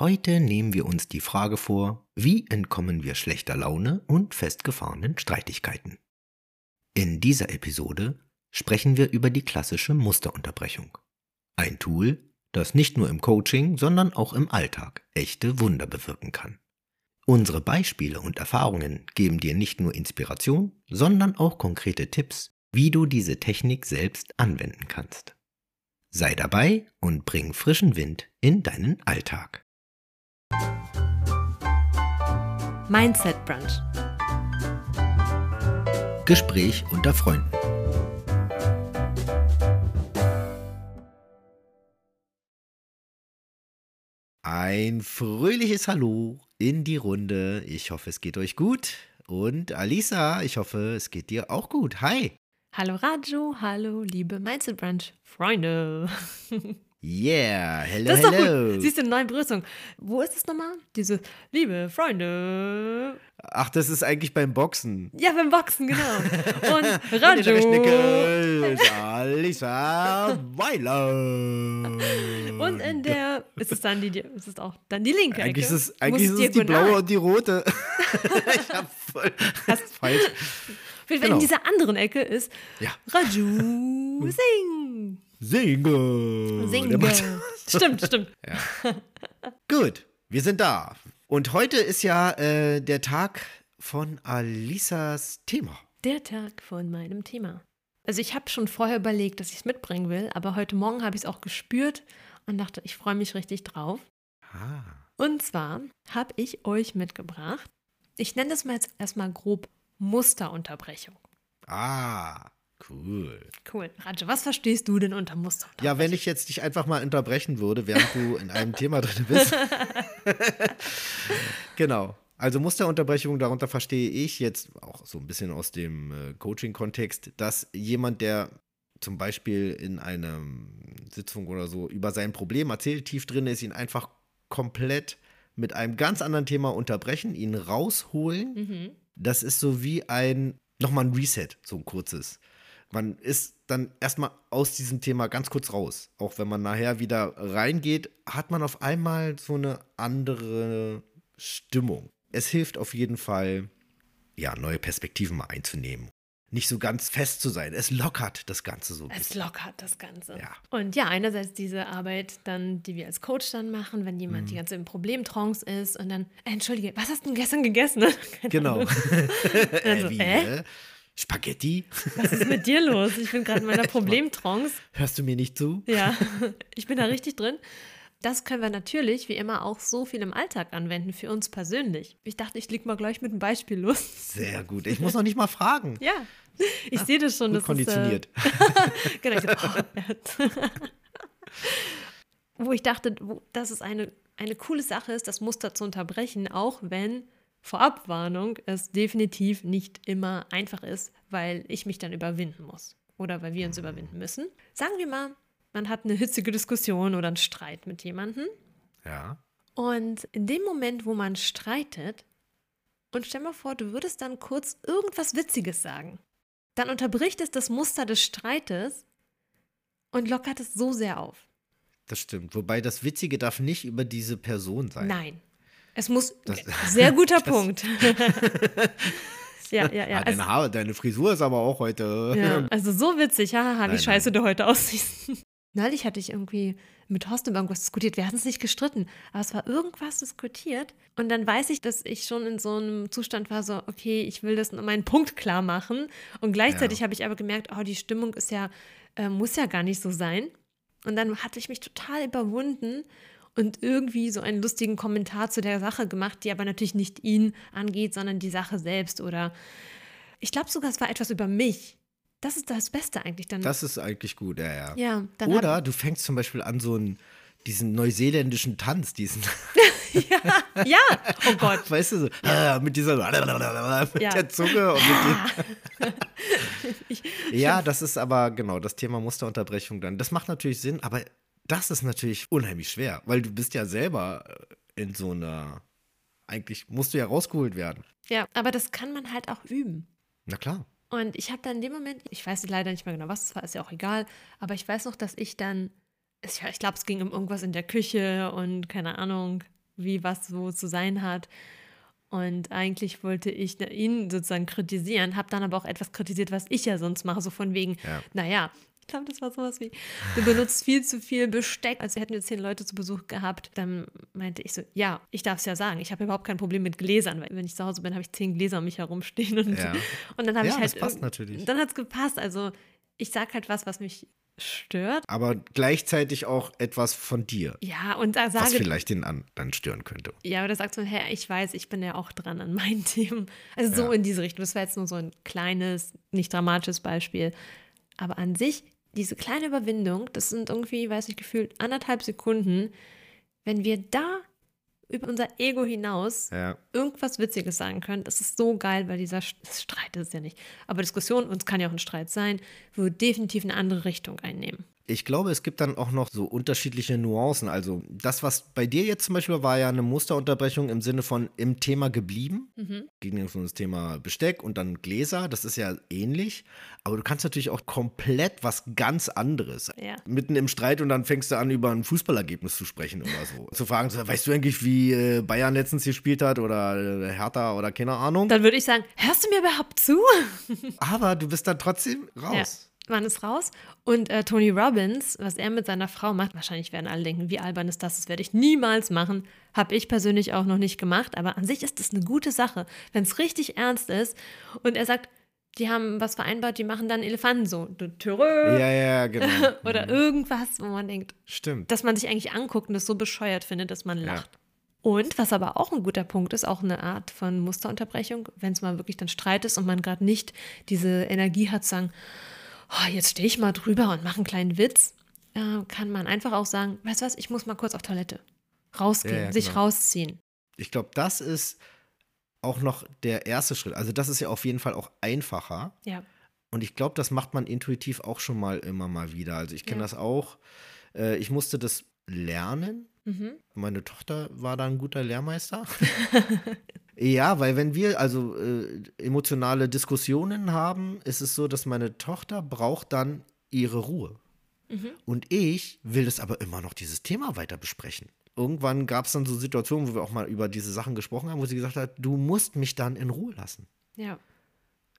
Heute nehmen wir uns die Frage vor, wie entkommen wir schlechter Laune und festgefahrenen Streitigkeiten. In dieser Episode sprechen wir über die klassische Musterunterbrechung. Ein Tool, das nicht nur im Coaching, sondern auch im Alltag echte Wunder bewirken kann. Unsere Beispiele und Erfahrungen geben dir nicht nur Inspiration, sondern auch konkrete Tipps, wie du diese Technik selbst anwenden kannst. Sei dabei und bring frischen Wind in deinen Alltag. Mindset Brunch. Gespräch unter Freunden. Ein fröhliches Hallo in die Runde. Ich hoffe, es geht euch gut. Und Alisa, ich hoffe, es geht dir auch gut. Hi. Hallo Raju, hallo liebe Mindset Brunch Freunde. Yeah, hello, Das ist doch hello. gut. Siehst du, eine neue Begrüßung. Wo ist es nochmal? Diese liebe Freunde. Ach, das ist eigentlich beim Boxen. Ja, beim Boxen, genau. Und in ist Alisa Weiler. Und in der ist es dann die, ist es auch dann die linke Eigentlich Ecke. ist es, eigentlich ist es die blaue und die rote. ich hab voll falsch. Auf jeden Fall Genau. In dieser anderen Ecke ist Ja. Raju Sing. Singe. Sing. Der macht- Stimmt, stimmt. Gut, wir sind da. Und heute ist ja äh, der Tag von Alisas Thema. Der Tag von meinem Thema. Also ich habe schon vorher überlegt, dass ich es mitbringen will, aber heute Morgen habe ich es auch gespürt und dachte, ich freue mich richtig drauf. Ah. Und zwar habe ich euch mitgebracht, ich nenne das mal jetzt erstmal grob Musterunterbrechung. Ah, cool. Cool. Raj, was verstehst du denn unter Musterunterbrechung? Ja, wenn ich jetzt dich einfach mal unterbrechen würde, während du in einem Thema drin bist. genau. Also Musterunterbrechung, darunter verstehe ich jetzt auch so ein bisschen aus dem äh, Coaching-Kontext, dass jemand, der zum Beispiel in einer Sitzung oder so über sein Problem erzählt, tief drin ist, ihn einfach komplett mit einem ganz anderen Thema unterbrechen, ihn rausholen. Mhm. Das ist so wie ein, nochmal ein Reset, so ein kurzes. Man ist dann erstmal aus diesem Thema ganz kurz raus. Auch wenn man nachher wieder reingeht, hat man auf einmal so eine andere Stimmung. Es hilft auf jeden Fall, ja, neue Perspektiven mal einzunehmen. Nicht so ganz fest zu sein. Es lockert das Ganze so ein Es bisschen. lockert das Ganze. Ja. Und ja, einerseits diese Arbeit dann, die wir als Coach dann machen, wenn jemand Mhm. die ganze im Problemtrance ist und dann, entschuldige, was hast du denn gestern gegessen? Genau. Ahnung. Dann so, Äh, wie, äh? Spaghetti? Was ist mit dir los? Ich bin gerade in meiner Problemtrance. Hörst du mir nicht zu? Ja, ich bin da richtig drin. Das können wir natürlich, wie immer, auch so viel im Alltag anwenden, für uns persönlich. Ich dachte, ich leg mal gleich mit einem Beispiel los. Sehr gut. Ich muss noch nicht mal fragen. Ja, ich sehe das schon. Gut das konditioniert. Ist, äh, genau, ich so, oh, Wo ich dachte, wo, dass es eine, eine coole Sache ist, das Muster zu unterbrechen, auch wenn Vorabwarnung es definitiv nicht immer einfach ist, weil ich mich dann überwinden muss oder weil wir uns überwinden müssen. Sagen wir mal, man hat eine hitzige Diskussion oder einen Streit mit jemandem ja. und in dem Moment, wo man streitet, und stell mal vor, du würdest dann kurz irgendwas Witziges sagen, dann unterbricht es das Muster des Streites und lockert es so sehr auf. Das stimmt. Wobei das Witzige darf nicht über diese Person sein. Nein. Es muss. Das- sehr guter Punkt. ja, ja, ja. ah, deine, Also, Haare, deine Frisur ist aber auch heute. ja. also so witzig. Haha, wie Nein, scheiße du heute aussiehst. Neulich hatte ich irgendwie mit Horst über irgendwas diskutiert. Wir hatten es nicht gestritten, aber es war irgendwas diskutiert. Und dann weiß ich, dass ich schon in so einem Zustand war, so, okay, ich will das meinen Punkt klar machen. Und gleichzeitig Ja. habe ich aber gemerkt, oh, die Stimmung ist ja, äh, muss ja gar nicht so sein. Und dann hatte ich mich total überwunden und irgendwie so einen lustigen Kommentar zu der Sache gemacht, die aber natürlich nicht ihn angeht, sondern die Sache selbst. Oder ich glaube sogar, es war etwas über mich. Das ist das Beste eigentlich dann. Das ist eigentlich gut, ja, ja. ja, dann Oder du fängst zum Beispiel an, so einen, diesen neuseeländischen Tanz, diesen, ja, ja, oh Gott. weißt du, so, ah, mit dieser, mit Ja. der Zunge und mit dem, Ja, das ist aber, genau, das Thema Musterunterbrechung dann. Das macht natürlich Sinn, aber das ist natürlich unheimlich schwer, weil du bist ja selber äh, in so einer, eigentlich musst du ja rausgeholt werden. ja, aber das kann man halt auch üben. Na klar. Und ich habe dann in dem Moment, ich weiß leider nicht mehr genau, was es war, ist ja auch egal, aber ich weiß noch, dass ich dann, ich, glaube, es ging um irgendwas in der Küche und keine Ahnung, wie was so zu sein hat. Und eigentlich wollte ich ihn sozusagen kritisieren, habe dann aber auch etwas kritisiert, was ich ja sonst mache, so von wegen, Ja. naja, glaube, das war sowas wie, du benutzt viel zu viel Besteck. Also hätten wir zehn Leute zu Besuch gehabt, dann meinte ich so, ja, ich darf es ja sagen, ich habe überhaupt kein Problem mit Gläsern, weil wenn ich zu Hause bin, habe ich zehn Gläser um mich herumstehen. Und, Ja. und dann habe Ja, ich halt. das passt natürlich. Dann hat es gepasst. Also ich sage halt was, was mich stört. Aber gleichzeitig auch etwas von dir, Ja, und da was sage vielleicht den anderen stören könnte. Ja, aber da sagst du, hey, ich weiß, ich bin ja auch dran an meinen Themen. Also so Ja. in diese Richtung. Das war jetzt nur so ein kleines, nicht dramatisches Beispiel. Aber an sich, diese kleine Überwindung, das sind irgendwie, weiß ich, gefühlt anderthalb Sekunden. Wenn wir da über unser Ego hinaus Ja. irgendwas Witziges sagen können, das ist so geil, weil dieser St- Streit ist es ja nicht. Aber Diskussion, und es kann ja auch ein Streit sein, würde definitiv eine andere Richtung einnehmen. Ich glaube, es gibt dann auch noch so unterschiedliche Nuancen. Also das, was bei dir jetzt zum Beispiel war, war ja eine Musterunterbrechung im Sinne von im Thema geblieben. Ging jetzt um das Thema Besteck und dann Gläser. Das ist ja ähnlich. Aber du kannst natürlich auch komplett was ganz anderes. Ja. Mitten im Streit und dann fängst du an, über ein Fußballergebnis zu sprechen oder so. zu fragen, weißt du eigentlich, wie äh, Bayern letztens gespielt hat oder äh, Hertha oder keine Ahnung. Dann würde ich sagen, hörst du mir überhaupt zu? Aber du bist dann trotzdem raus. Ja, man ist raus. Und äh, Tony Robbins, was er mit seiner Frau macht, wahrscheinlich werden alle denken, wie albern ist das, das werde ich niemals machen. Habe ich persönlich auch noch nicht gemacht, aber an sich ist das eine gute Sache, wenn es richtig ernst ist. Und er sagt, die haben was vereinbart, die machen dann Elefanten so. du Törö, Ja, ja, genau. Oder irgendwas, wo man denkt, Stimmt. dass man sich eigentlich anguckt und das so bescheuert findet, dass man lacht. Und was aber auch ein guter Punkt ist, auch eine Art von Musterunterbrechung, wenn es mal wirklich dann Streit ist und man gerade nicht diese Energie hat, zu sagen, oh, jetzt stehe ich mal drüber und mache einen kleinen Witz, äh, kann man einfach auch sagen, weißt du was, ich muss mal kurz auf Toilette. Rausgehen, Ja, ja, sich genau. rausziehen. Ich glaube, das ist auch noch der erste Schritt. Also das ist ja auf jeden Fall auch einfacher. Ja. Und ich glaube, das macht man intuitiv auch schon mal immer mal wieder. Also ich kenne Ja. das auch. Äh, ich musste das lernen. Mhm. Meine Tochter war da ein guter Lehrmeister. ja, weil wenn wir also äh, emotionale Diskussionen haben, ist es so, dass meine Tochter braucht dann ihre Ruhe. Mhm. Und ich will es aber immer noch dieses Thema weiter besprechen. Irgendwann gab es dann so Situationen, wo wir auch mal über diese Sachen gesprochen haben, wo sie gesagt hat, du musst mich dann in Ruhe lassen. Ja.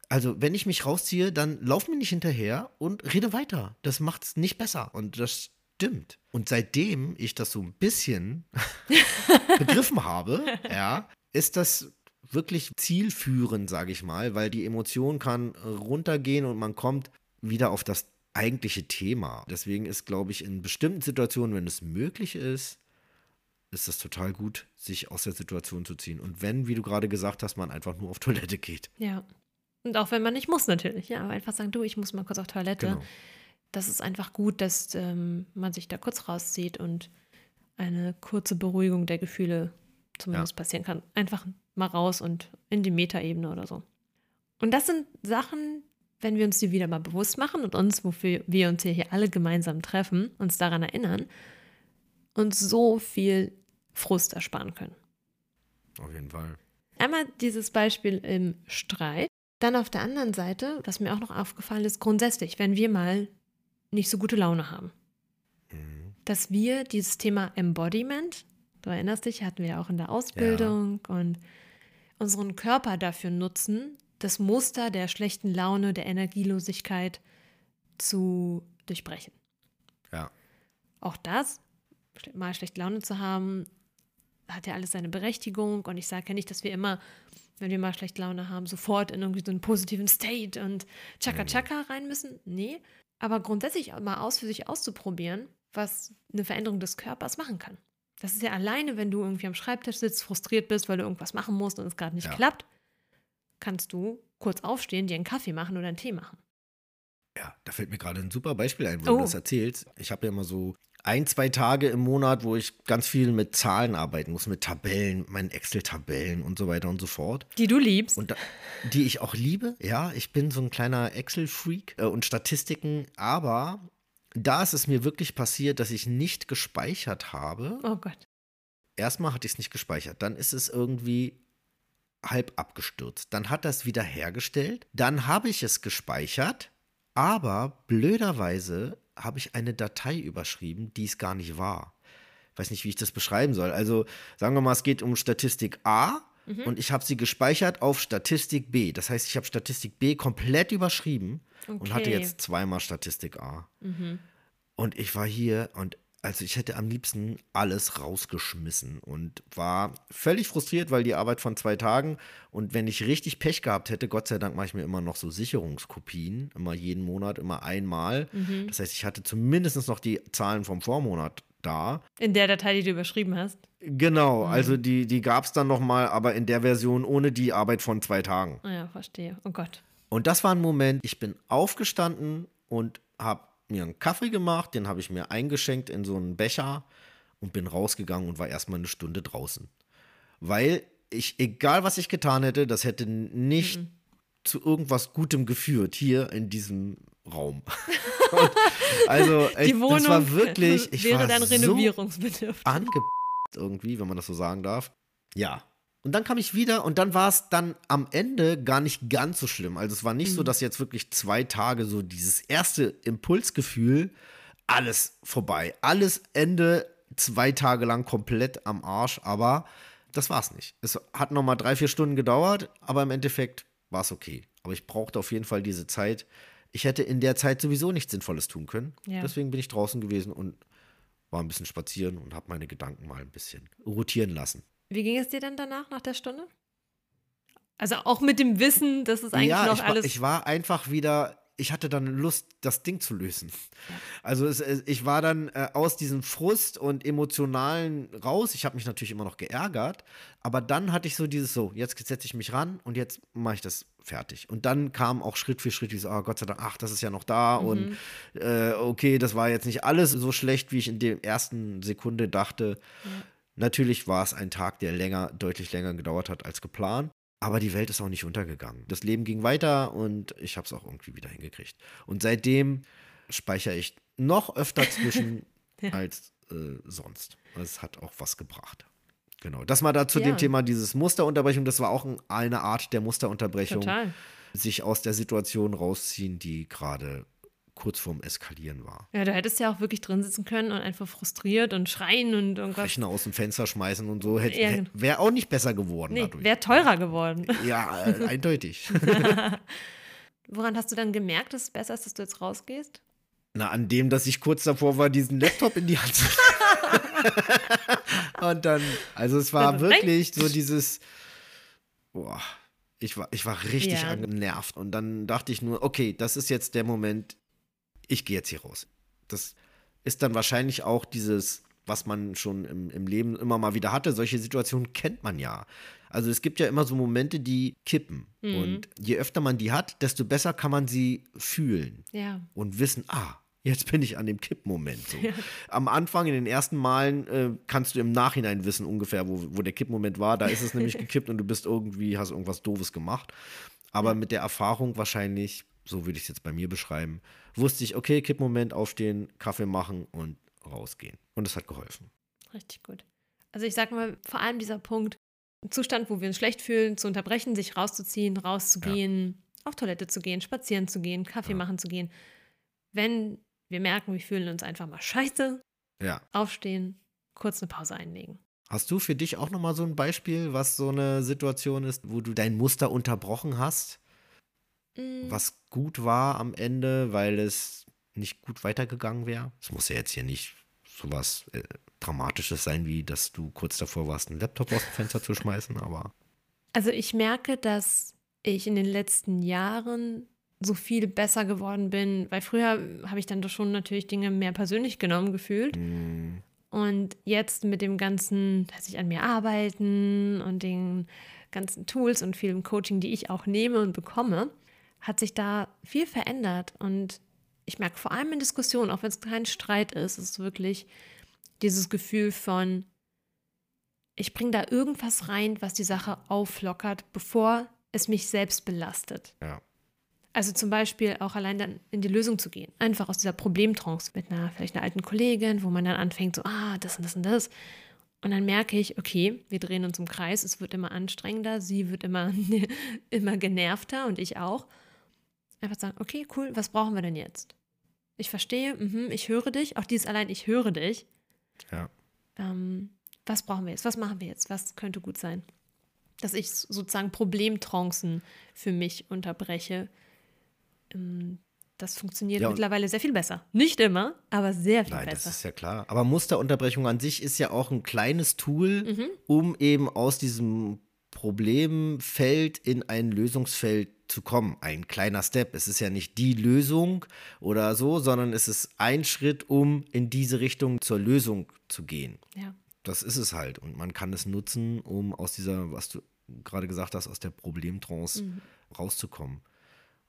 Also, wenn ich mich rausziehe, dann lauf mir nicht hinterher und rede weiter. Das macht's nicht besser. Und das stimmt. Und seitdem ich das so ein bisschen begriffen habe, ja, ist das wirklich zielführend, sage ich mal, weil die Emotion kann runtergehen und man kommt wieder auf das eigentliche Thema. Deswegen ist, glaube ich, in bestimmten Situationen, wenn es möglich ist, ist es total gut, sich aus der Situation zu ziehen. Und wenn, wie du gerade gesagt hast, man einfach nur auf Toilette geht. Ja. Und auch wenn man nicht muss, natürlich. Ja, aber einfach sagen, du, ich muss mal kurz auf Toilette. Genau. Das ist einfach gut, dass ähm, man sich da kurz rauszieht und eine kurze Beruhigung der Gefühle zumindest passieren kann. Einfach mal raus und in die Metaebene oder so. Und das sind Sachen, wenn wir uns die wieder mal bewusst machen und uns, wofür wir uns hier, hier alle gemeinsam treffen, uns daran erinnern, uns so viel Frust ersparen können. Auf jeden Fall. Einmal dieses Beispiel im Streit. Dann auf der anderen Seite, was mir auch noch aufgefallen ist, grundsätzlich, wenn wir mal nicht so gute Laune haben, Mhm. dass wir dieses Thema Embodiment, du erinnerst dich, hatten wir ja auch in der Ausbildung und unseren Körper dafür nutzen, das Muster der schlechten Laune, der Energielosigkeit zu durchbrechen. Ja. Auch das, mal schlechte Laune zu haben, hat ja alles seine Berechtigung. Und ich sage ja nicht, dass wir immer, wenn wir mal schlechte Laune haben, sofort in irgendwie so einen positiven State und Chaka Chaka rein müssen. Nee. Aber grundsätzlich mal aus für sich auszuprobieren, was eine Veränderung des Körpers machen kann. Das ist ja alleine, wenn du irgendwie am Schreibtisch sitzt, frustriert bist, weil du irgendwas machen musst und es gerade nicht Ja. klappt, kannst du kurz aufstehen, dir einen Kaffee machen oder einen Tee machen. Ja, da fällt mir gerade ein super Beispiel ein, wo Oh. du das erzählst. Ich habe ja immer so ein, zwei Tage im Monat, wo ich ganz viel mit Zahlen arbeiten muss, mit Tabellen, meinen Excel-Tabellen und so weiter und so fort. Die du liebst. Und da, die ich auch liebe. Ja, ich bin so ein kleiner Excel-Freak äh, und Statistiken, aber da ist es mir wirklich passiert, dass ich nicht gespeichert habe. oh Gott. Erstmal hatte ich es nicht gespeichert, dann ist es irgendwie halb abgestürzt. Dann hat das wieder hergestellt, dann habe ich es gespeichert, aber blöderweise habe ich eine Datei überschrieben, die es gar nicht war. weiß nicht, wie ich das beschreiben soll. Also sagen wir mal, es geht um Statistik A Mhm. und ich habe sie gespeichert auf Statistik B. Das heißt, ich habe Statistik B komplett überschrieben und hatte Okay. jetzt zweimal Statistik A. Mhm. Und ich war hier und also ich hätte am liebsten alles rausgeschmissen und war völlig frustriert, weil die Arbeit von zwei Tagen und wenn ich richtig Pech gehabt hätte, Gott sei Dank mache ich mir immer noch so Sicherungskopien, immer jeden Monat, immer einmal. Mhm. Das heißt, ich hatte zumindest noch die Zahlen vom Vormonat da. In der Datei, die du überschrieben hast. Genau, Mhm. also die, die gab es dann nochmal, aber in der Version ohne die Arbeit von zwei Tagen. Ah ja, verstehe. Oh Gott. Und das war ein Moment, ich bin aufgestanden und habe mir einen Kaffee gemacht, den habe ich mir eingeschenkt in so einen Becher und bin rausgegangen und war erstmal eine Stunde draußen. Weil ich, egal was ich getan hätte, das hätte nicht zu irgendwas Gutem geführt hier in diesem Raum. also, Die ich, Wohnung das war wirklich, ich wäre war dann so renovierungsbedürftig. ange irgendwie, wenn man das so sagen darf. Ja. Und dann kam ich wieder und dann war es dann am Ende gar nicht ganz so schlimm. Also es war nicht so, dass jetzt wirklich zwei Tage so dieses erste Impulsgefühl, alles vorbei. Alles Ende zwei Tage lang komplett am Arsch, aber das war's nicht. Es hat nochmal drei, vier Stunden gedauert, aber im Endeffekt war es okay. Aber ich brauchte auf jeden Fall diese Zeit. Ich hätte in der Zeit sowieso nichts Sinnvolles tun können. Ja. Deswegen bin ich draußen gewesen und war ein bisschen spazieren und habe meine Gedanken mal ein bisschen rotieren lassen. Wie ging es dir dann danach, nach der Stunde? Also auch mit dem Wissen, dass es eigentlich ja, noch ich war, alles. ich war einfach wieder, ich hatte dann Lust, das Ding zu lösen. Also es, es, ich war dann äh, aus diesem Frust und emotionalen raus. Ich habe mich natürlich immer noch geärgert, aber dann hatte ich so dieses so, jetzt setze ich mich ran und jetzt mache ich das fertig. Und dann kam auch Schritt für Schritt dieses, oh Gott sei Dank, ach, das ist ja noch da und äh, okay, das war jetzt nicht alles so schlecht, wie ich in der ersten Sekunde dachte. Natürlich war es ein Tag, der länger, deutlich länger gedauert hat als geplant. Aber die Welt ist auch nicht untergegangen. Das Leben ging weiter und ich habe es auch irgendwie wieder hingekriegt. Und seitdem speichere ich noch öfter zwischen als äh, sonst. Es hat auch was gebracht. Genau. Das mal dazu Ja. dem Thema dieses Musterunterbrechung. Das war auch ein, eine Art der Musterunterbrechung. Total. Sich aus der Situation rausziehen, die gerade kurz vorm Eskalieren war. Ja, du hättest ja auch wirklich drin sitzen können und einfach frustriert und schreien und irgendwas. Rechner aus dem Fenster schmeißen und so. Ja, genau. Wäre auch nicht besser geworden Nee, dadurch. wäre teurer geworden. Ja, äh, eindeutig. Woran hast du dann gemerkt, dass es besser ist, dass du jetzt rausgehst? Na, an dem, dass ich kurz davor war, diesen Laptop in die Hand zu Und dann, also es war Also, wirklich so dieses, boah, ich war, ich war richtig Ja. angenervt. Und dann dachte ich nur, okay, das ist jetzt der Moment, ich gehe jetzt hier raus. Das ist dann wahrscheinlich auch dieses, was man schon im, im Leben immer mal wieder hatte. Solche Situationen kennt man ja. Also es gibt ja immer so Momente, die kippen. Mhm. Und je öfter man die hat, desto besser kann man sie fühlen Ja. und wissen, ah, jetzt bin ich an dem Kippmoment. So. Am Anfang, in den ersten Malen, äh, kannst du im Nachhinein wissen ungefähr, wo, wo der Kippmoment war. Da ist es nämlich gekippt und du bist irgendwie, hast irgendwas Doofes gemacht. Aber mit der Erfahrung wahrscheinlich, so würde ich es jetzt bei mir beschreiben, wusste ich, okay, Kippmoment, aufstehen, Kaffee machen und rausgehen. Und es hat geholfen. Richtig gut. Also ich sag mal, vor allem dieser Punkt, Zustand, wo wir uns schlecht fühlen, zu unterbrechen, sich rauszuziehen, rauszugehen, auf Toilette zu gehen, spazieren zu gehen, Kaffee Ja. machen zu gehen. Wenn wir merken, wir fühlen uns einfach mal scheiße, Ja. aufstehen, kurz eine Pause einlegen. Hast du für dich auch nochmal so ein Beispiel, was so eine Situation ist, wo du dein Muster unterbrochen hast? Mm, was gut war am Ende, weil es nicht gut weitergegangen wäre. Es muss ja jetzt hier nicht sowas äh, Dramatisches sein, wie dass du kurz davor warst, einen Laptop aus dem Fenster zu schmeißen, aber Also ich merke, dass ich in den letzten Jahren so viel besser geworden bin, weil früher habe ich dann doch schon natürlich Dinge mehr persönlich genommen gefühlt. mh, Und jetzt mit dem ganzen, dass ich an mir arbeiten und den ganzen Tools und vielem Coaching, die ich auch nehme und bekomme, hat sich da viel verändert. Und ich merke vor allem in Diskussionen, auch wenn es kein Streit ist, ist wirklich dieses Gefühl von, ich bringe da irgendwas rein, was die Sache auflockert, bevor es mich selbst belastet. ja. Also zum Beispiel auch allein dann in die Lösung zu gehen. Einfach aus dieser Problemtrance mit einer, vielleicht einer alten Kollegin, wo man dann anfängt, so, ah, das und das und das. Und dann merke ich, okay, wir drehen uns im Kreis, es wird immer anstrengender, sie wird immer, immer genervter und ich auch. Einfach sagen, okay, cool, was brauchen wir denn jetzt? Ich verstehe, mhm, ich höre dich, auch dieses allein, ich höre dich, Ja. ähm, was brauchen wir jetzt? Was machen wir jetzt? Was könnte gut sein? Dass ich sozusagen Problemtrancen für mich unterbreche. Ähm, das funktioniert Ja, mittlerweile sehr viel besser. Nicht immer, aber sehr viel Nein, das besser. ist ja klar. Aber Musterunterbrechung an sich ist ja auch ein kleines Tool, Mhm. um eben aus diesem Problemfeld in ein Lösungsfeld zu kommen. Ein kleiner Step. Es ist ja nicht die Lösung oder so, sondern es ist ein Schritt, um in diese Richtung zur Lösung zu gehen. ja. Das ist es halt. Und man kann es nutzen, um aus dieser, was du gerade gesagt hast, aus der Problemtrance Mhm. rauszukommen.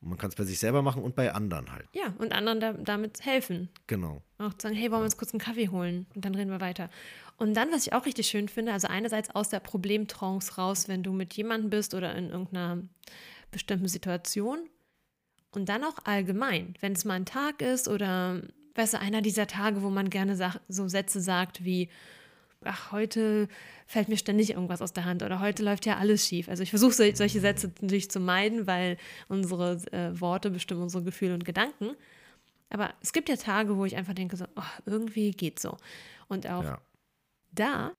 Und man kann es bei sich selber machen und bei anderen halt. ja, und anderen da, damit helfen. Genau. Auch zu sagen, hey, wollen wir uns kurz einen Kaffee holen? Und dann reden wir weiter. Und dann, was ich auch richtig schön finde, also einerseits aus der Problemtrance raus, wenn du mit jemandem bist oder in irgendeiner bestimmten Situation. Und dann auch allgemein, wenn es mal ein Tag ist oder, weißt du, einer dieser Tage, wo man gerne so Sätze sagt wie, ach, heute fällt mir ständig irgendwas aus der Hand oder heute läuft ja alles schief. Also ich versuche sol solche Sätze natürlich zu meiden, weil unsere äh, Worte bestimmen unsere Gefühle und Gedanken. Aber es gibt ja Tage, wo ich einfach denke, so, oh, irgendwie geht so. Und auch Ja. da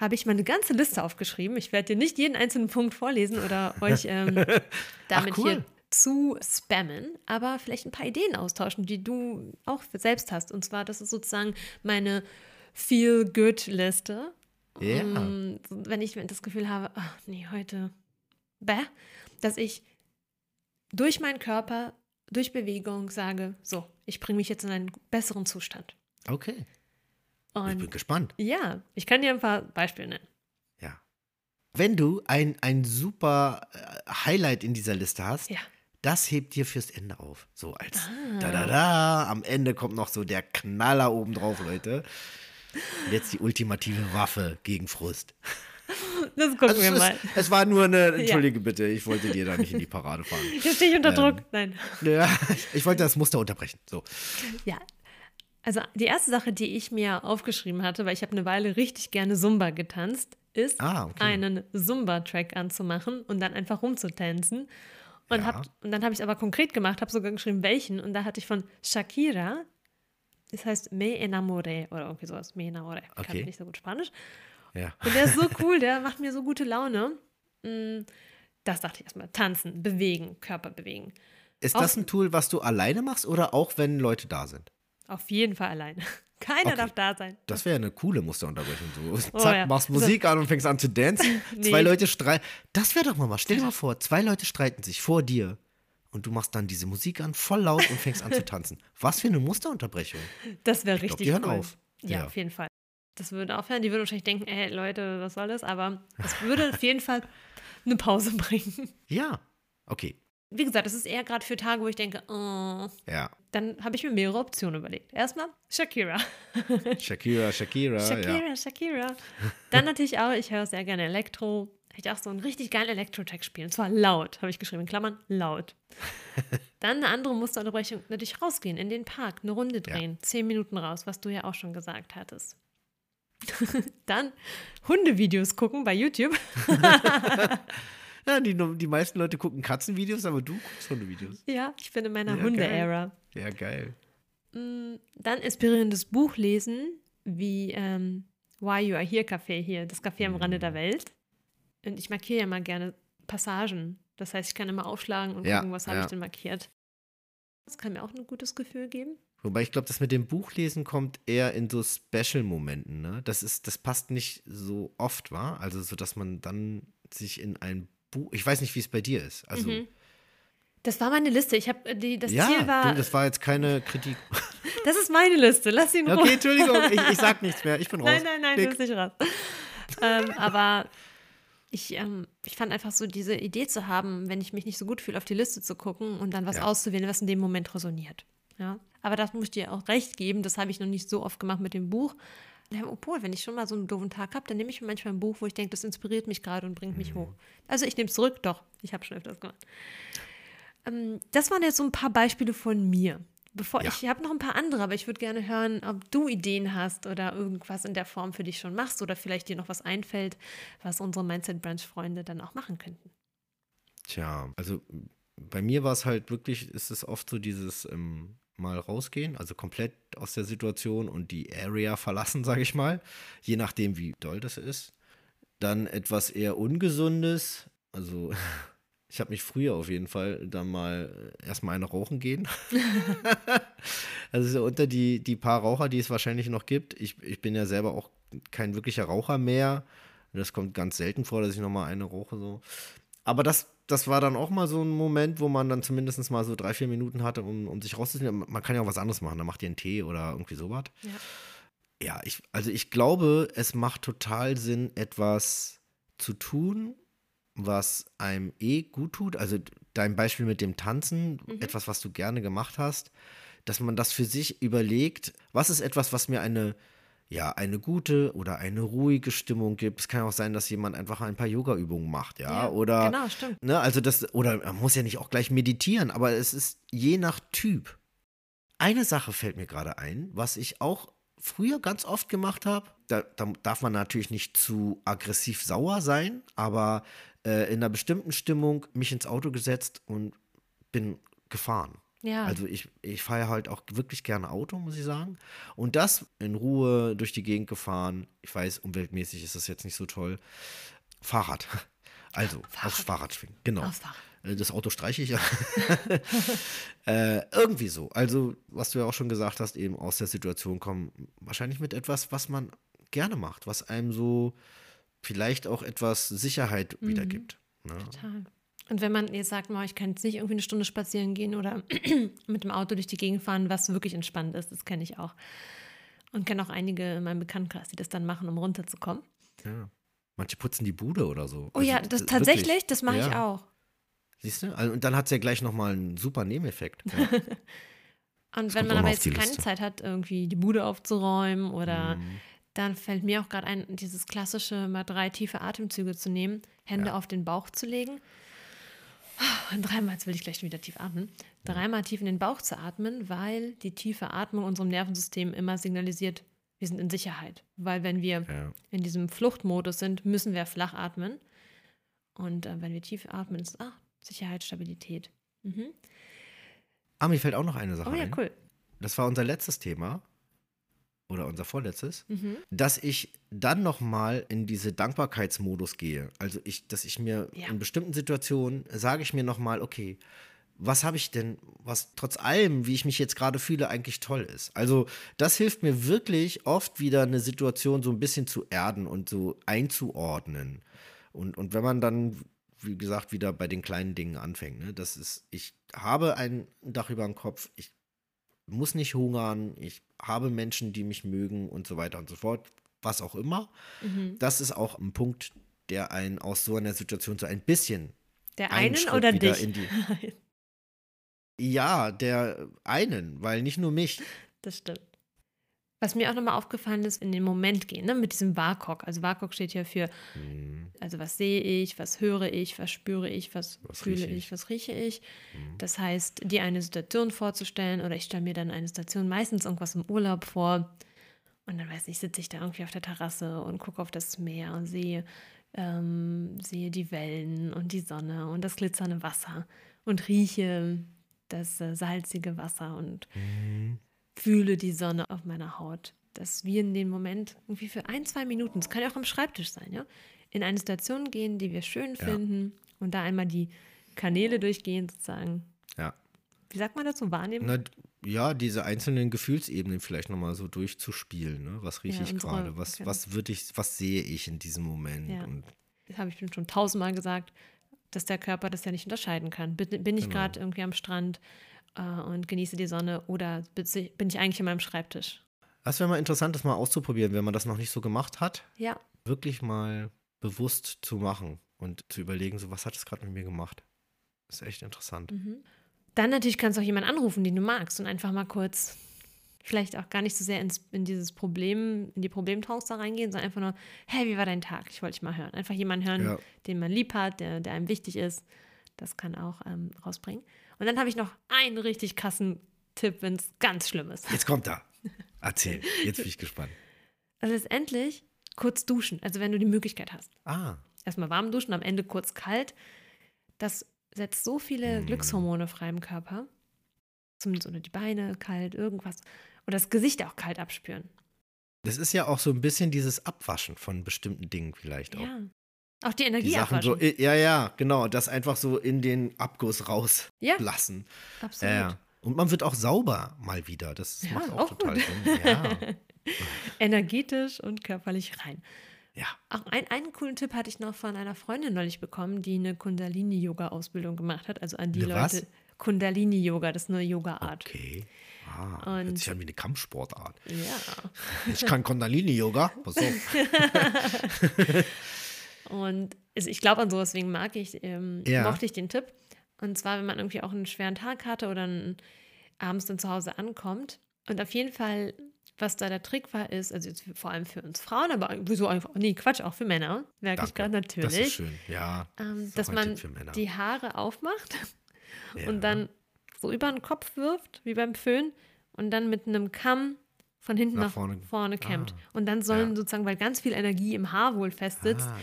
habe ich mal eine ganze Liste aufgeschrieben. Ich werde dir nicht jeden einzelnen Punkt vorlesen oder euch ähm, damit cool. hier zu spammen, aber vielleicht ein paar Ideen austauschen, die du auch selbst hast. Und zwar, das ist sozusagen meine Feel-Good-Liste. Ja. Mm, Wenn ich das Gefühl habe, ach nee, heute, bäh, dass ich durch meinen Körper, durch Bewegung sage, so, ich bringe mich jetzt in einen besseren Zustand. Okay. Ich Und bin gespannt. ja, ich kann dir ein paar Beispiele nennen. Ja. Wenn du ein, ein super äh, Highlight in dieser Liste hast, Ja. das hebt dir fürs Ende auf. So als Ah. da da da. Am Ende kommt noch so der Knaller oben drauf, Leute. Und jetzt die ultimative Waffe gegen Frust. Das gucken Also wir mal. ist, es war nur eine, entschuldige bitte, ich wollte dir da nicht in die Parade fahren. Jetzt stehe ich unter Ähm. Druck. Nein. Ja, ich wollte das Muster unterbrechen. So. Ja. Also die erste Sache, die ich mir aufgeschrieben hatte, weil ich habe eine Weile richtig gerne Zumba getanzt, ist Ah, okay. einen Zumba-Track anzumachen und dann einfach rumzutanzen. Und, Ja. hab, und dann habe ich aber konkret gemacht, habe sogar geschrieben, welchen. Und da hatte ich von Shakira, das heißt Me Enamoré oder irgendwie sowas, Me Enamoré. Ich Okay. kann nicht so gut Spanisch. Ja. Und der ist so cool, der macht mir so gute Laune. Mm, Das dachte ich erstmal. Tanzen, bewegen, Körper bewegen. Ist das ein Tool, was du alleine machst oder auch wenn Leute da sind? Auf jeden Fall alleine. Keiner Okay. darf da sein. Das wäre eine coole Musterunterbrechung. So, Oh, zack, ja. machst Musik an und fängst an zu dancen. Nee. Zwei Leute streiten. Das wäre doch mal was. Stell dir mal vor, zwei Leute streiten sich vor dir und du machst dann diese Musik an, voll laut und fängst an zu tanzen. Was für eine Musterunterbrechung. Das wäre Ich glaub, richtig die hören cool. auf. Ja, Ja. auf jeden Fall. Das würde aufhören. Die würden wahrscheinlich denken, ey, Leute, was soll das? Aber es würde auf jeden Fall eine Pause bringen. Ja, okay. Wie gesagt, das ist eher gerade für Tage, wo ich denke, oh. Ja. dann habe ich mir mehrere Optionen überlegt. Erstmal Shakira. Shakira, Shakira. ja. Shakira, Shakira. Dann natürlich auch, ich höre sehr gerne Elektro. Ich auch so einen richtig geilen Elektro-Track spielen. Und zwar laut, habe ich geschrieben, in Klammern, laut. Dann eine andere Musterunterbrechung, natürlich rausgehen, in den Park, eine Runde drehen, zehn Minuten raus, was du ja auch schon gesagt hattest. Dann Hundevideos gucken bei YouTube. Ja, die, die meisten Leute gucken Katzenvideos, aber du guckst Hundevideos. Ja, ich bin in meiner Ja, Hunde-Ära. Ja, geil. Mm, Dann inspirierendes Buch lesen, wie ähm, Why You Are Here Café hier, das Café am Rande der Welt. Und ich markiere ja mal gerne Passagen. Das heißt, ich kann immer aufschlagen und Ja, gucken, was habe ja. ich denn markiert. Das kann mir auch ein gutes Gefühl geben. Wobei ich glaube, das mit dem Buchlesen kommt eher in so Special-Momenten. Ne? Das, ist, das passt nicht so oft, wa? Also, so dass man dann sich in ein Buch. Ich weiß nicht, wie es bei dir ist. Also, Mhm. Das war meine Liste. Ich habe die das ja, Ziel war du, das war jetzt keine Kritik. das ist meine Liste. Lass ihn Okay, Entschuldigung, ich, ich sag nichts mehr. Ich bin raus. Nein, nein, nein, du Klick. bist nicht raus. ähm, aber ich, ähm, ich fand einfach so diese Idee zu haben, wenn ich mich nicht so gut fühle, auf die Liste zu gucken und dann was Ja. auszuwählen, was in dem Moment resoniert. Ja? Aber das muss ich dir auch recht geben. Das habe ich noch nicht so oft gemacht mit dem Buch. Ja, obwohl, wenn ich schon mal so einen doofen Tag habe, dann nehme ich mir manchmal ein Buch, wo ich denke, das inspiriert mich gerade und bringt Mhm. mich hoch. Also ich nehme es zurück, doch. Ich habe schon öfters gemacht. Ähm, das waren jetzt so ein paar Beispiele von mir. Bevor Ja. ich habe noch ein paar andere, aber ich würde gerne hören, ob du Ideen hast oder irgendwas in der Form für dich schon machst oder vielleicht dir noch was einfällt, was unsere Mindset Branch Freunde dann auch machen könnten. Tja, also bei mir war es halt wirklich, ist es oft so dieses, ähm, mal rausgehen, also komplett aus der Situation und die Area verlassen, sage ich mal, je nachdem, wie doll das ist. Dann etwas eher Ungesundes, also ich habe mich früher auf jeden Fall dann mal erstmal eine rauchen gehen. also so unter die, die paar Raucher, die es wahrscheinlich noch gibt. Ich, ich bin ja selber auch kein wirklicher Raucher mehr. Das kommt ganz selten vor, dass ich nochmal eine rauche. So. Aber das, das war dann auch mal so ein Moment, wo man dann zumindest mal so drei, vier Minuten hatte, um, um sich rauszuziehen. Man kann ja auch was anderes machen. Dann macht ihr einen Tee oder irgendwie sowas. Ja. Ja, ich, also ich glaube, es macht total Sinn, etwas zu tun, was einem eh gut tut. Also dein Beispiel mit dem Tanzen, Mhm. etwas, was du gerne gemacht hast, dass man das für sich überlegt, was ist etwas, was mir eine, ja, eine gute oder eine ruhige Stimmung gibt. Es kann auch sein, dass jemand einfach ein paar Yoga-Übungen macht, ja, oder Genau, stimmt. Ne, also das, oder man muss ja nicht auch gleich meditieren, aber es ist je nach Typ. Eine Sache fällt mir gerade ein, was ich auch früher ganz oft gemacht habe. Da, da darf man natürlich nicht zu aggressiv sauer sein, aber äh, in einer bestimmten Stimmung mich ins Auto gesetzt und bin gefahren. Ja. Also ich, ich fahre halt auch wirklich gerne Auto, muss ich sagen. Und das in Ruhe durch die Gegend gefahren. Ich weiß, umweltmäßig ist das jetzt nicht so toll. Fahrrad. Also Fahrrad. aufs Fahrrad schwingen. Genau. Aufs Fahrrad. Äh, Das Auto streiche ich ja. äh, irgendwie so. Also, was du ja auch schon gesagt hast, eben aus der Situation kommen, wahrscheinlich mit etwas, was man gerne macht, was einem so vielleicht auch etwas Sicherheit wiedergibt. Ne? Total. Und wenn man jetzt sagt, ich kann jetzt nicht irgendwie eine Stunde spazieren gehen oder mit dem Auto durch die Gegend fahren, was wirklich entspannt ist, das kenne ich auch. Und kenne auch einige in meinem Bekanntenkreis, die das dann machen, um runterzukommen. Ja. Manche putzen die Bude oder so. Oh ja, Also, das äh, tatsächlich, wirklich. das mache ich Ja. auch. Siehst du? Also, und dann hat es ja gleich nochmal einen super Nebeneffekt. Ja. Und kommt wenn man aber jetzt keine Liste. Zeit hat, irgendwie die Bude aufzuräumen oder Mhm. dann fällt mir auch gerade ein, dieses klassische mal drei tiefe Atemzüge zu nehmen, Hände Ja. auf den Bauch zu legen. Und dreimal, jetzt will ich gleich wieder tief atmen, dreimal tief in den Bauch zu atmen, weil die tiefe Atmung unserem Nervensystem immer signalisiert, wir sind in Sicherheit. Weil wenn wir Ja. in diesem Fluchtmodus sind, müssen wir flach atmen. Und äh, wenn wir tief atmen, ist ach, Sicherheit, Stabilität. Mhm. Ah, mir fällt auch noch eine Sache Oh ja, ein. cool. Das war unser letztes Thema. Oder unser vorletztes. Mhm. dass ich dann nochmal in diese Dankbarkeitsmodus gehe. Also ich, dass ich mir Ja. in bestimmten Situationen sage ich mir nochmal, okay, was habe ich denn, was trotz allem, wie ich mich jetzt gerade fühle, eigentlich toll ist. Also das hilft mir wirklich oft wieder eine Situation so ein bisschen zu erden und so einzuordnen. Und, und wenn man dann, wie gesagt, wieder bei den kleinen Dingen anfängt, ne, das ist, ich habe ein Dach über dem Kopf, ich muss nicht hungern, ich habe Menschen, die mich mögen und so weiter und so fort, was auch immer. Mhm. Das ist auch ein Punkt, der einen aus so einer Situation so ein bisschen Der einen Schritt oder dich? in die. Ja, der einen, weil nicht nur mich. Das stimmt. Was mir auch nochmal aufgefallen ist, in den Moment gehen, ne, mit diesem WAKOK. Also WAKOK steht ja für, also was sehe ich, was höre ich, was spüre ich, was, Was fühle ich. ich. was rieche ich. Das heißt, dir eine Situation vorzustellen oder ich stelle mir dann eine Situation, meistens irgendwas im Urlaub vor. Und dann weiß ich, sitze ich da irgendwie auf der Terrasse und gucke auf das Meer und sehe, ähm, sehe die Wellen und die Sonne und das glitzernde Wasser und rieche das äh, salzige Wasser und fühle die Sonne auf meiner Haut. Dass wir in dem Moment irgendwie für ein, zwei Minuten, das kann ja auch am Schreibtisch sein, ja, in eine Situation gehen, die wir schön Ja. finden und da einmal die Kanäle durchgehen, sozusagen. Ja. Wie sagt man dazu? Wahrnehmen? Na, ja, diese einzelnen Gefühlsebenen vielleicht nochmal so durchzuspielen. Ne? Was rieche Ja, ich gerade? Was, okay. was würde ich, was sehe ich in diesem Moment? Ja. Und Das habe ich schon tausendmal gesagt, dass der Körper das ja nicht unterscheiden kann. Bin, bin ich Genau. gerade irgendwie am Strand äh, und genieße die Sonne oder bin ich eigentlich an meinem Schreibtisch? das wäre mal interessant, das mal auszuprobieren, wenn man das noch nicht so gemacht hat. Ja, Wirklich mal bewusst zu machen und zu überlegen, so was hat es gerade mit mir gemacht. Das ist echt interessant. Mhm. Dann natürlich kannst du auch jemanden anrufen, den du magst und einfach mal kurz, vielleicht auch gar nicht so sehr ins, in dieses Problem, in die Problemtrance da reingehen, sondern einfach nur, hey, wie war dein Tag? Ich wollte dich mal hören. Einfach jemanden hören, Ja. den man lieb hat, der, der einem wichtig ist. Das kann auch ähm, rausbringen. Und dann habe ich noch einen richtig krassen Tipp, wenn es ganz schlimm ist. Jetzt kommt er. Erzähl. Jetzt bin ich gespannt. Also letztendlich kurz duschen, also wenn du die Möglichkeit hast. Ah, Erstmal warm duschen, am Ende kurz kalt. Das setzt so viele Mm. Glückshormone frei im Körper. Zumindest oder die Beine kalt, irgendwas. Oder das Gesicht auch kalt abspüren. Das ist ja auch so ein bisschen dieses Abwaschen von bestimmten Dingen vielleicht auch. Ja. Auch die Energie Die Sachen so, ja, ja, genau, das einfach so in den Abguss Ja, rauslassen. absolut. Ja, ja. Und man wird auch sauber mal wieder. Das Ja, macht auch, auch total gut. Sinn. Ja. Energetisch und körperlich rein. ja. Auch ein, einen coolen Tipp hatte ich noch von einer Freundin neulich bekommen, die eine Kundalini-Yoga-Ausbildung gemacht hat. Also an die Eine was? Leute. Kundalini-Yoga, das ist eine Yoga-Art. Okay. Ah, hört Und- sich an wie eine Kampfsportart. Ja. Ich kann Kundalini-Yoga. Pass auf. Und also ich glaube an sowas, deswegen mag ich, ähm, Ja. mochte ich den Tipp. Und zwar, wenn man irgendwie auch einen schweren Tag hatte oder einen, abends dann zu Hause ankommt. Und auf jeden Fall, was da der Trick war, ist, also vor allem für uns Frauen, aber wieso einfach, nee, Quatsch, auch für Männer, merke ich gerade Das ist natürlich, schön. Ja. ähm, ist dass man die Haare aufmacht ja. und dann so über den Kopf wirft, wie beim Föhn, und dann mit einem Kamm von hinten Nach nach, vorne. vorne, kämmt. Ah. Und dann sollen Ja. sozusagen, weil ganz viel Energie im Haar wohl festsitzt, Ah,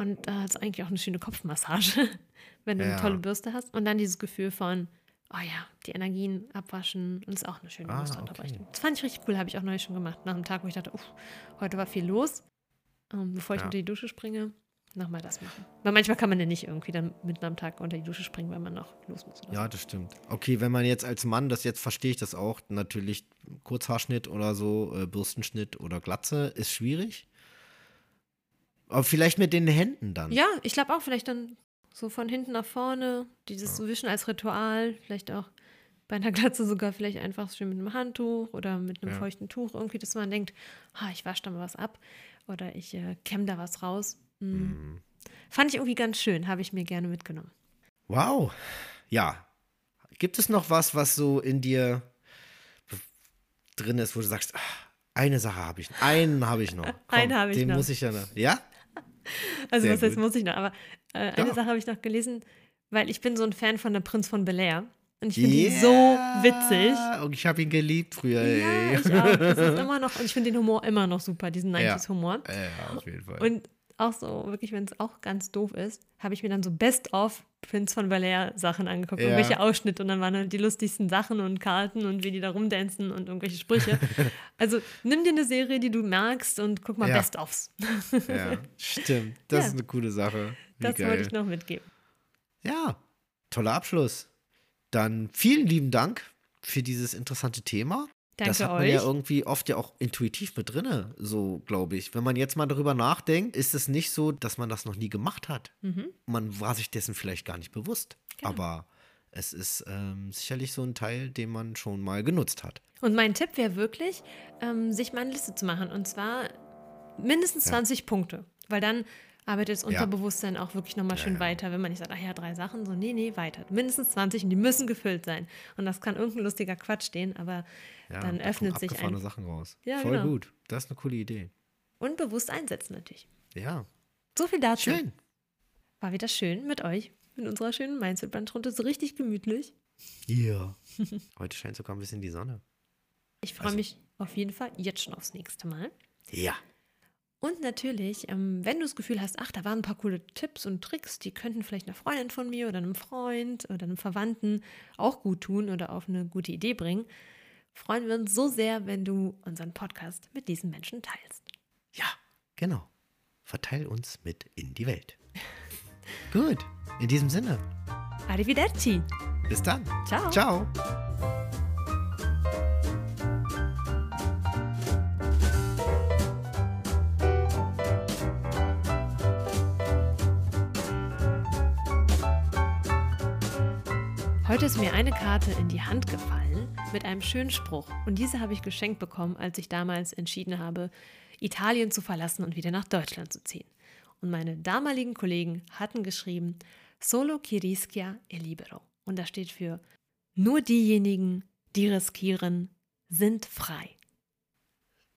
und äh, das ist eigentlich auch eine schöne Kopfmassage, wenn du Ja. eine tolle Bürste hast. Und dann dieses Gefühl von, oh ja, die Energien abwaschen und das ist auch eine schöne Ah, okay. Das fand ich richtig cool, habe ich auch neulich schon gemacht. Nach einem Tag, wo ich dachte, uff, heute war viel los. Ähm, bevor ich Ja. unter die Dusche springe, nochmal das machen. Weil manchmal kann man ja nicht irgendwie dann mitten am Tag unter die Dusche springen, weil man noch los muss. Ja, das stimmt. Okay, wenn man jetzt als Mann, das jetzt verstehe ich das auch, natürlich Kurzhaarschnitt oder so, äh, Bürstenschnitt oder Glatze ist schwierig. Aber vielleicht mit den Händen dann. Ja, ich glaube auch vielleicht dann so von hinten nach vorne, dieses Wischen als Ritual, vielleicht auch bei einer Glatze sogar vielleicht einfach schön mit einem Handtuch oder mit einem Ja. feuchten Tuch irgendwie, dass man denkt, ah, ich wasche da mal was ab oder ich äh, kämme da was raus. Mm. Mhm. Fand ich irgendwie ganz schön, habe ich mir gerne mitgenommen. Wow. Ja. Gibt es noch was, was so in dir drin ist, wo du sagst, ah, eine Sache habe ich, einen habe ich noch. Komm, Einen habe ich den noch. muss ich ja noch. Ja? Also Sehr was gut. muss ich noch, aber äh, eine Ja. Sache habe ich noch gelesen, weil ich bin so ein Fan von der Prinz von Bel Air und ich finde ihn so witzig. Und ich habe ihn geliebt früher. Ja, ey. ich auch. Das ist immer noch, und ich finde den Humor immer noch super, diesen Ja. 90s-Humor. Ja, auf jeden Fall. Und auch so, wirklich, wenn es auch ganz doof ist, habe ich mir dann so Best-of Prinz von Air Sachen angeguckt, Ja. irgendwelche Ausschnitte und dann waren halt die lustigsten Sachen und Karten und wie die da rumdancen und irgendwelche Sprüche. also nimm dir eine Serie, die du magst und guck mal Ja. Best-ofs. ja, stimmt. Das Ja. ist eine coole Sache. Wie Das geil. wollte ich noch mitgeben. Ja, toller Abschluss. Dann vielen lieben Dank für dieses interessante Thema. Danke das hat man euch. ja irgendwie oft ja auch intuitiv mit drinne, so glaube ich. Wenn man jetzt mal darüber nachdenkt, ist es nicht so, dass man das noch nie gemacht hat. Mhm. Man war sich dessen vielleicht gar nicht bewusst. Genau. Aber es ist ähm, sicherlich so ein Teil, den man schon mal genutzt hat. Und mein Tipp wäre wirklich, ähm, sich mal eine Liste zu machen. Und zwar mindestens Ja. 20 Punkte. Weil dann arbeitet das Ja. Unterbewusstsein auch wirklich nochmal Ja, schön ja. weiter, wenn man nicht sagt, ach ja, drei Sachen, so, nee, nee, weiter. Mindestens 20 und die müssen gefüllt sein. Und das kann irgendein lustiger Quatsch stehen, aber Ja, dann da öffnet sich ein. Sachen raus. Ja, Voll genau. gut. Das ist eine coole Idee. Und bewusst einsetzen natürlich. Ja, So viel dazu. schön. War wieder schön mit euch, mit unserer schönen Mindset-Bandrunde. So richtig gemütlich. Ja. Heute scheint sogar ein bisschen die Sonne. Ich freue Also- mich auf jeden Fall jetzt schon aufs nächste Mal. Ja. Und natürlich, ähm, wenn du das Gefühl hast, ach, da waren ein paar coole Tipps und Tricks, die könnten vielleicht einer Freundin von mir oder einem Freund oder einem Verwandten auch gut tun oder auf eine gute Idee bringen, freuen wir uns so sehr, wenn du unseren Podcast mit diesen Menschen teilst. Ja, genau. Verteil uns mit in die Welt. Gut, in diesem Sinne. Arrivederci. Bis dann. Ciao. Ciao. Heute ist mir eine Karte in die Hand gefallen mit einem schönen Spruch. Und diese habe ich geschenkt bekommen, als ich damals entschieden habe, Italien zu verlassen und wieder nach Deutschland zu ziehen. Und meine damaligen Kollegen hatten geschrieben, Solo chi rischia è libero. Und das steht für nur diejenigen, die riskieren, sind frei.